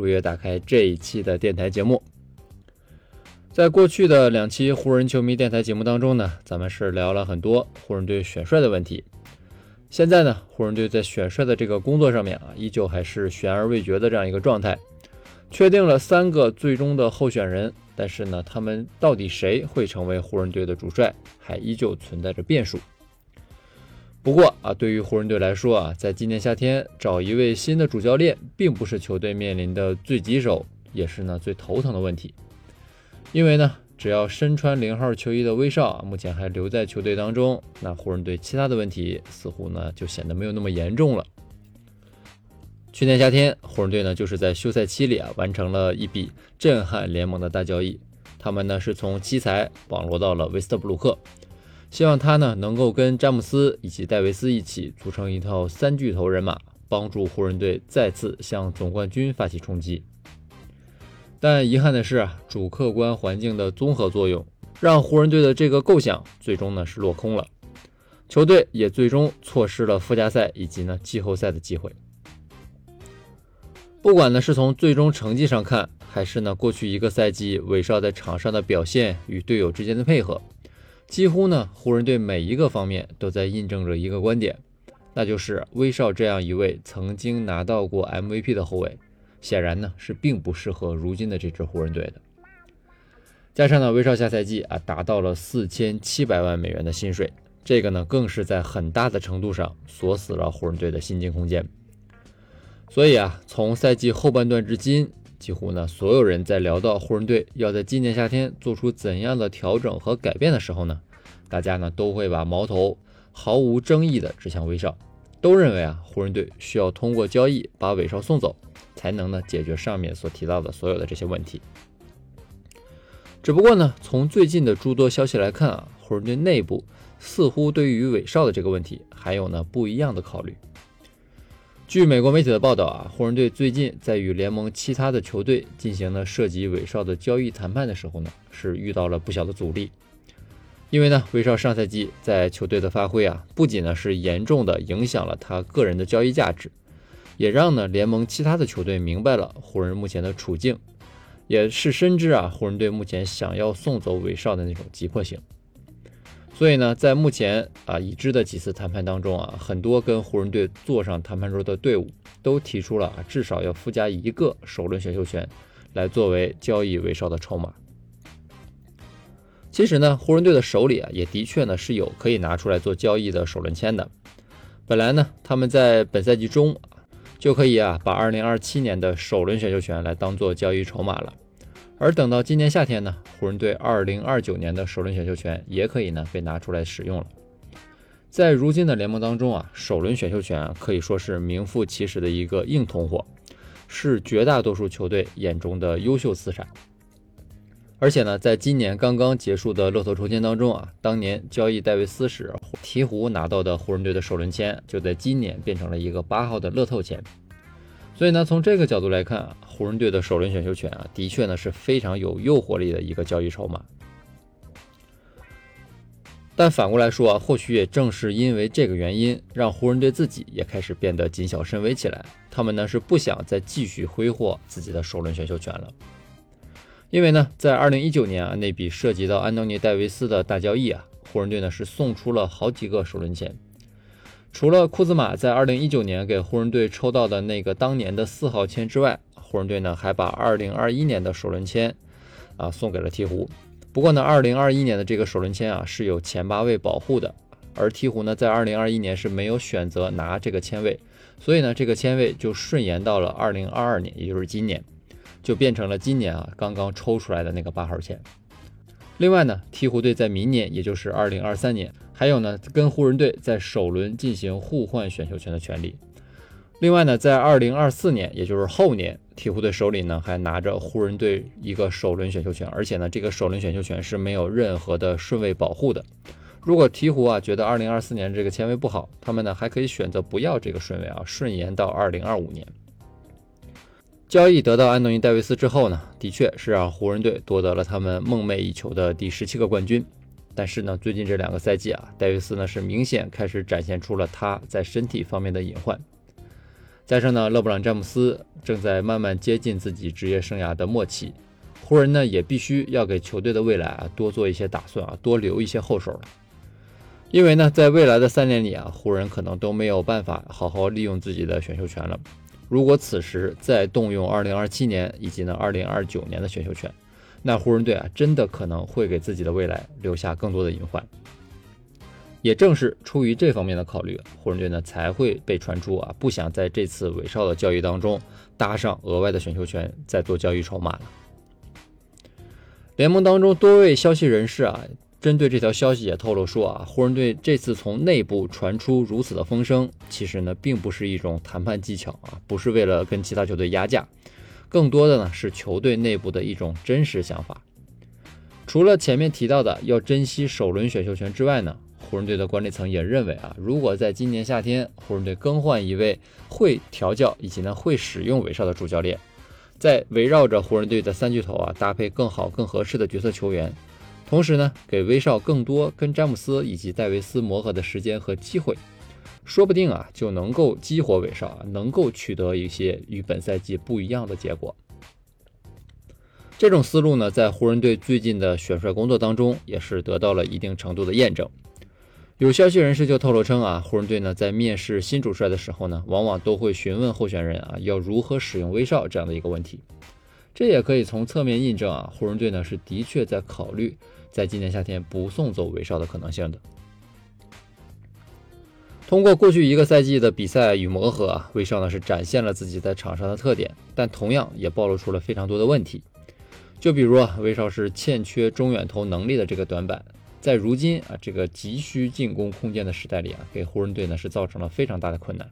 如约打开这一期的电台节目。在过去的两期湖人球迷电台节目当中呢，咱们是聊了很多湖人队选帅的问题。现在呢，湖人队在选帅的这个工作上面啊，依旧还是悬而未决的这样一个状态。确定了三个最终的候选人，但是呢，他们到底谁会成为湖人队的主帅，还依旧存在着变数。不过啊，对于湖人队来说啊，在今年夏天找一位新的主教练，并不是球队面临的最棘手，也是呢最头疼的问题。因为呢，只要身穿零号球衣的威少啊，目前还留在球队当中，那湖人队其他的问题似乎呢就显得没有那么严重了。去年夏天，湖人队呢就是在休赛期里啊，完成了一笔震撼联盟的大交易，他们呢是从奇才网罗到了威斯特布鲁克。希望他呢能够跟詹姆斯以及戴维斯一起组成一套三巨头人马，帮助湖人队再次向总冠军发起冲击。但遗憾的是啊，主客观环境的综合作用，让湖人队的这个构想最终呢是落空了，球队也最终错失了附加赛以及呢季后赛的机会。不管呢是从最终成绩上看，还是呢过去一个赛季韦少在场上的表现与队友之间的配合。几乎呢，湖人队每一个方面都在印证着一个观点，那就是威少这样一位曾经拿到过 MVP 的后卫，显然呢是并不适合如今的这支湖人队的。加上呢，威少下赛季啊达到了四千七百万美元的薪水，这个呢更是在很大的程度上锁死了湖人队的薪金空间。所以啊，从赛季后半段至今。几乎呢，所有人在聊到湖人队要在今年夏天做出怎样的调整和改变的时候呢，大家呢都会把矛头毫无争议的指向威少，都认为啊，湖人队需要通过交易把韦少送走，才能呢解决上面所提到的所有的这些问题。只不过呢，从最近的诸多消息来看啊，湖人队内部似乎对于韦少的这个问题还有呢不一样的考虑。据美国媒体的报道啊，湖人队最近在与联盟其他的球队进行了涉及韦少的交易谈判的时候呢，是遇到了不小的阻力。因为呢，韦少上赛季在球队的发挥啊，不仅呢是严重的影响了他个人的交易价值，也让呢联盟其他的球队明白了湖人目前的处境，也是深知啊湖人队目前想要送走韦少的那种急迫性。所以呢，在目前啊已知的几次谈判当中啊，很多跟湖人队坐上谈判桌的队伍都提出了，至少要附加一个首轮选秀权，来作为交易韦少的筹码。其实呢，湖人队的手里啊，也的确呢是有可以拿出来做交易的首轮签的。本来呢，他们在本赛季中就可以啊，把2027年的首轮选秀权来当做交易筹码了。而等到今年夏天呢，湖人队二零二九年的首轮选秀权也可以呢被拿出来使用了。在如今的联盟当中啊，首轮选秀权可以说是名副其实的一个硬通货，是绝大多数球队眼中的优秀资产。而且呢，在今年刚刚结束的乐透抽签当中啊，当年交易戴维斯时，鹈鹕拿到的湖人队的首轮签，就在今年变成了一个八号的乐透签。所以呢，从这个角度来看啊，湖人队的首轮选秀权啊，的确呢是非常有诱惑力的一个交易筹码。但反过来说啊，或许也正是因为这个原因，让湖人队自己也开始变得谨小慎微起来。他们呢是不想再继续挥霍自己的首轮选秀权了。因为呢，在二零一九年啊那笔涉及到安东尼戴维斯的大交易啊，湖人队呢是送出了好几个首轮签。除了库兹马在二零一九年给湖人队抽到的那个当年的四号签之外，湖人队呢还把二零二一年的首轮签啊送给了鹈鹕。不过呢，二零二一年的这个首轮签啊是有前八位保护的，而鹈鹕呢在二零二一年是没有选择拿这个签位，所以呢这个签位就顺延到了二零二二年，也就是今年，就变成了今年啊刚刚抽出来的那个八号签。另外呢，鹈鹕队在明年，也就是二零二三年。还有呢，跟湖人队在首轮进行互换选秀权的权利。另外呢，在二零二四年，也就是后年，鹈鹕队手里呢还拿着湖人队一个首轮选秀权，而且呢这个首轮选秀权是没有任何的顺位保护的。如果鹈鹕啊觉得2024年这个签位不好，他们呢还可以选择不要这个顺位啊，顺延到2025年。交易得到安东尼·戴维斯之后呢，的确是让湖人队夺得了他们梦寐以求的第十七个冠军。但是呢，最近这两个赛季啊，戴维斯呢是明显开始展现出了他在身体方面的隐患。加上呢，勒布朗·詹姆斯正在慢慢接近自己职业生涯的末期，湖人呢也必须要给球队的未来啊多做一些打算啊，多留一些后手了。因为呢，在未来的三年里啊，湖人可能都没有办法好好利用自己的选秀权了。如果此时再动用2027年以及呢2029年的选秀权，那湖人队啊真的可能会给自己的未来留下更多的隐患。也正是出于这方面的考虑，湖人队呢才会被传出啊不想在这次韦少的交易当中搭上额外的选秀权，再做交易筹码了。联盟当中多位消息人士啊。针对这条消息也透露说啊，湖人队这次从内部传出如此的风声，其实呢并不是一种谈判技巧啊，不是为了跟其他球队压价，更多的呢是球队内部的一种真实想法。除了前面提到的要珍惜首轮选秀权之外呢，湖人队的管理层也认为啊，如果在今年夏天湖人队更换一位会调教以及呢会使用韦少的主教练，在围绕着湖人队的三巨头啊搭配更好更合适的角色球员。同时呢，给威少更多跟詹姆斯以及戴维斯磨合的时间和机会，说不定啊就能够激活威少啊，能够取得一些与本赛季不一样的结果。这种思路呢，在湖人队最近的选帅工作当中也是得到了一定程度的验证。有消息人士就透露称啊，湖人队呢在面试新主帅的时候呢，往往都会询问候选人啊要如何使用威少这样的一个问题。这也可以从侧面印证啊，湖人队呢是的确在考虑。在今年夏天不送走韦少的可能性的。通过过去一个赛季的比赛与磨合啊，韦少呢是展现了自己在场上的特点，但同样也暴露出了非常多的问题。就比如啊，韦少是欠缺中远投能力的这个短板，在如今啊这个急需进攻空间的时代里啊，给湖人队呢是造成了非常大的困难。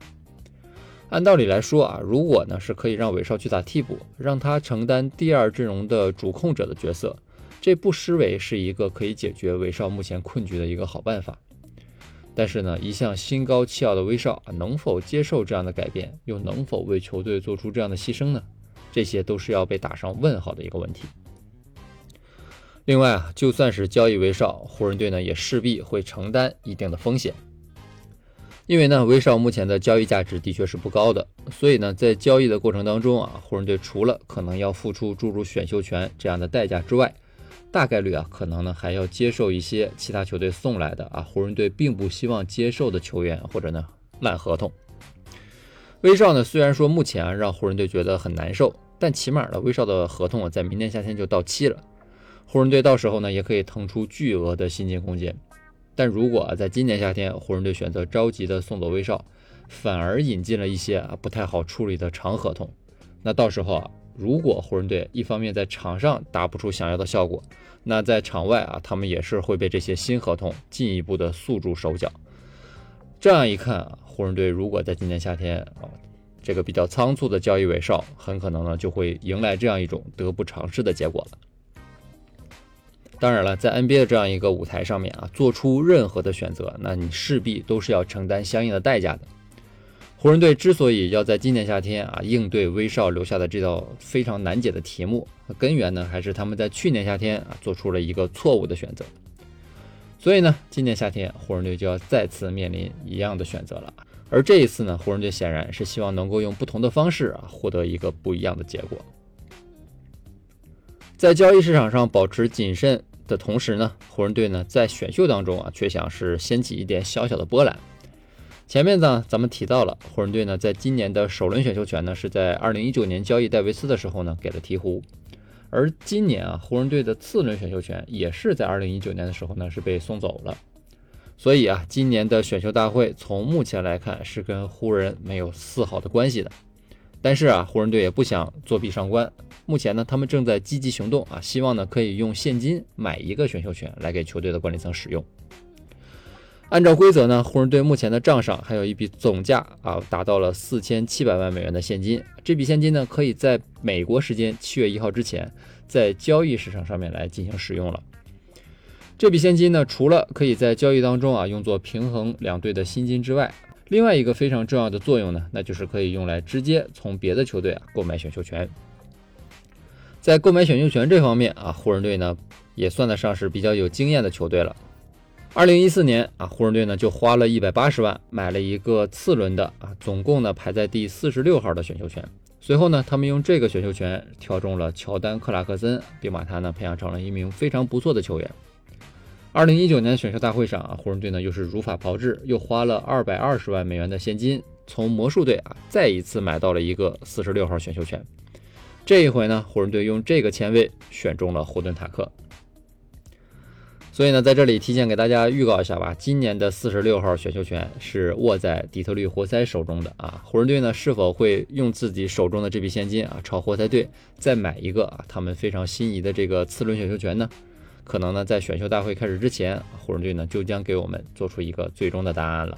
按道理来说啊，如果呢是可以让韦少去打替补，让他承担第二阵容的主控者的角色。这不失为是一个可以解决威少目前困局的一个好办法，但是呢，一向心高气傲的威少能否接受这样的改变，又能否为球队做出这样的牺牲呢？这些都是要被打上问号的一个问题。另外啊，就算是交易威少，湖人队呢也势必会承担一定的风险，因为呢，威少目前的交易价值的确是不高的，所以呢，在交易的过程当中啊，湖人队除了可能要付出诸如选秀权这样的代价之外，大概率啊，可能呢还要接受一些其他球队送来的啊，湖人队并不希望接受的球员或者呢烂合同。威少呢虽然说目前啊让湖人队觉得很难受，但起码呢威少的合同啊在明年夏天就到期了，湖人队到时候呢也可以腾出巨额的薪金空间。但如果啊在今年夏天湖人队选择着急的送走威少，反而引进了一些啊不太好处理的长合同，那到时候啊。如果湖人队一方面在场上打不出想要的效果，那在场外啊，他们也是会被这些新合同进一步的束住手脚。这样一看啊，湖人队如果在今年夏天啊，这个比较仓促的交易尾少，很可能呢就会迎来这样一种得不偿失的结果了。当然了，在 NBA 的这样一个舞台上面啊，做出任何的选择，那你势必都是要承担相应的代价的。湖人队之所以要在今年夏天啊应对威少留下的这道非常难解的题目，根源呢还是他们在去年夏天啊做出了一个错误的选择。所以呢，今年夏天湖人队就要再次面临一样的选择了。而这一次呢，湖人队显然是希望能够用不同的方式啊获得一个不一样的结果。在交易市场上保持谨慎的同时呢，湖人队呢在选秀当中啊却想是掀起一点小小的波澜。前面呢，咱们提到了湖人队呢，在今年的首轮选秀权呢，是在二零一九年交易戴维斯的时候呢，给了鹈鹕，而今年啊，湖人队的次轮选秀权也是在二零一九年的时候呢，是被送走了。所以啊，今年的选秀大会从目前来看是跟湖人没有丝毫的关系的。但是啊，湖人队也不想作弊上官，目前呢，他们正在积极行动啊，希望呢可以用现金买一个选秀权来给球队的管理层使用。按照规则呢，湖人队目前的账上还有一笔总价啊达到了四千七百万美元的现金。这笔现金呢，可以在美国时间七月一号之前，在交易市场上面来进行使用了。这笔现金呢，除了可以在交易当中啊用作平衡两队的薪金之外，另外一个非常重要的作用呢，那就是可以用来直接从别的球队啊购买选秀权。在购买选秀权这方面啊，湖人队呢也算得上是比较有经验的球队了。二零一四年啊，湖人队呢就花了一百八十万买了一个次轮的啊，总共呢排在第四十六号的选秀权。随后呢，他们用这个选秀权挑中了乔丹·克拉克森，并把他呢培养成了一名非常不错的球员。二零一九年选秀大会上啊，湖人队呢又是如法炮制，又花了二百二十万美元的现金，从魔术队啊再一次买到了一个四十六号选秀权。这一回呢，湖人队用这个签位选中了霍顿塔克。所以呢，在这里提前给大家预告一下吧，今年的四十六号选秀权是握在底特律活塞手中的啊。湖人队呢是否会用自己手中的这笔现金啊，朝活塞队再买一个啊他们非常心仪的这个次轮选秀权呢？可能呢，在选秀大会开始之前，湖人队呢就将给我们做出一个最终的答案了。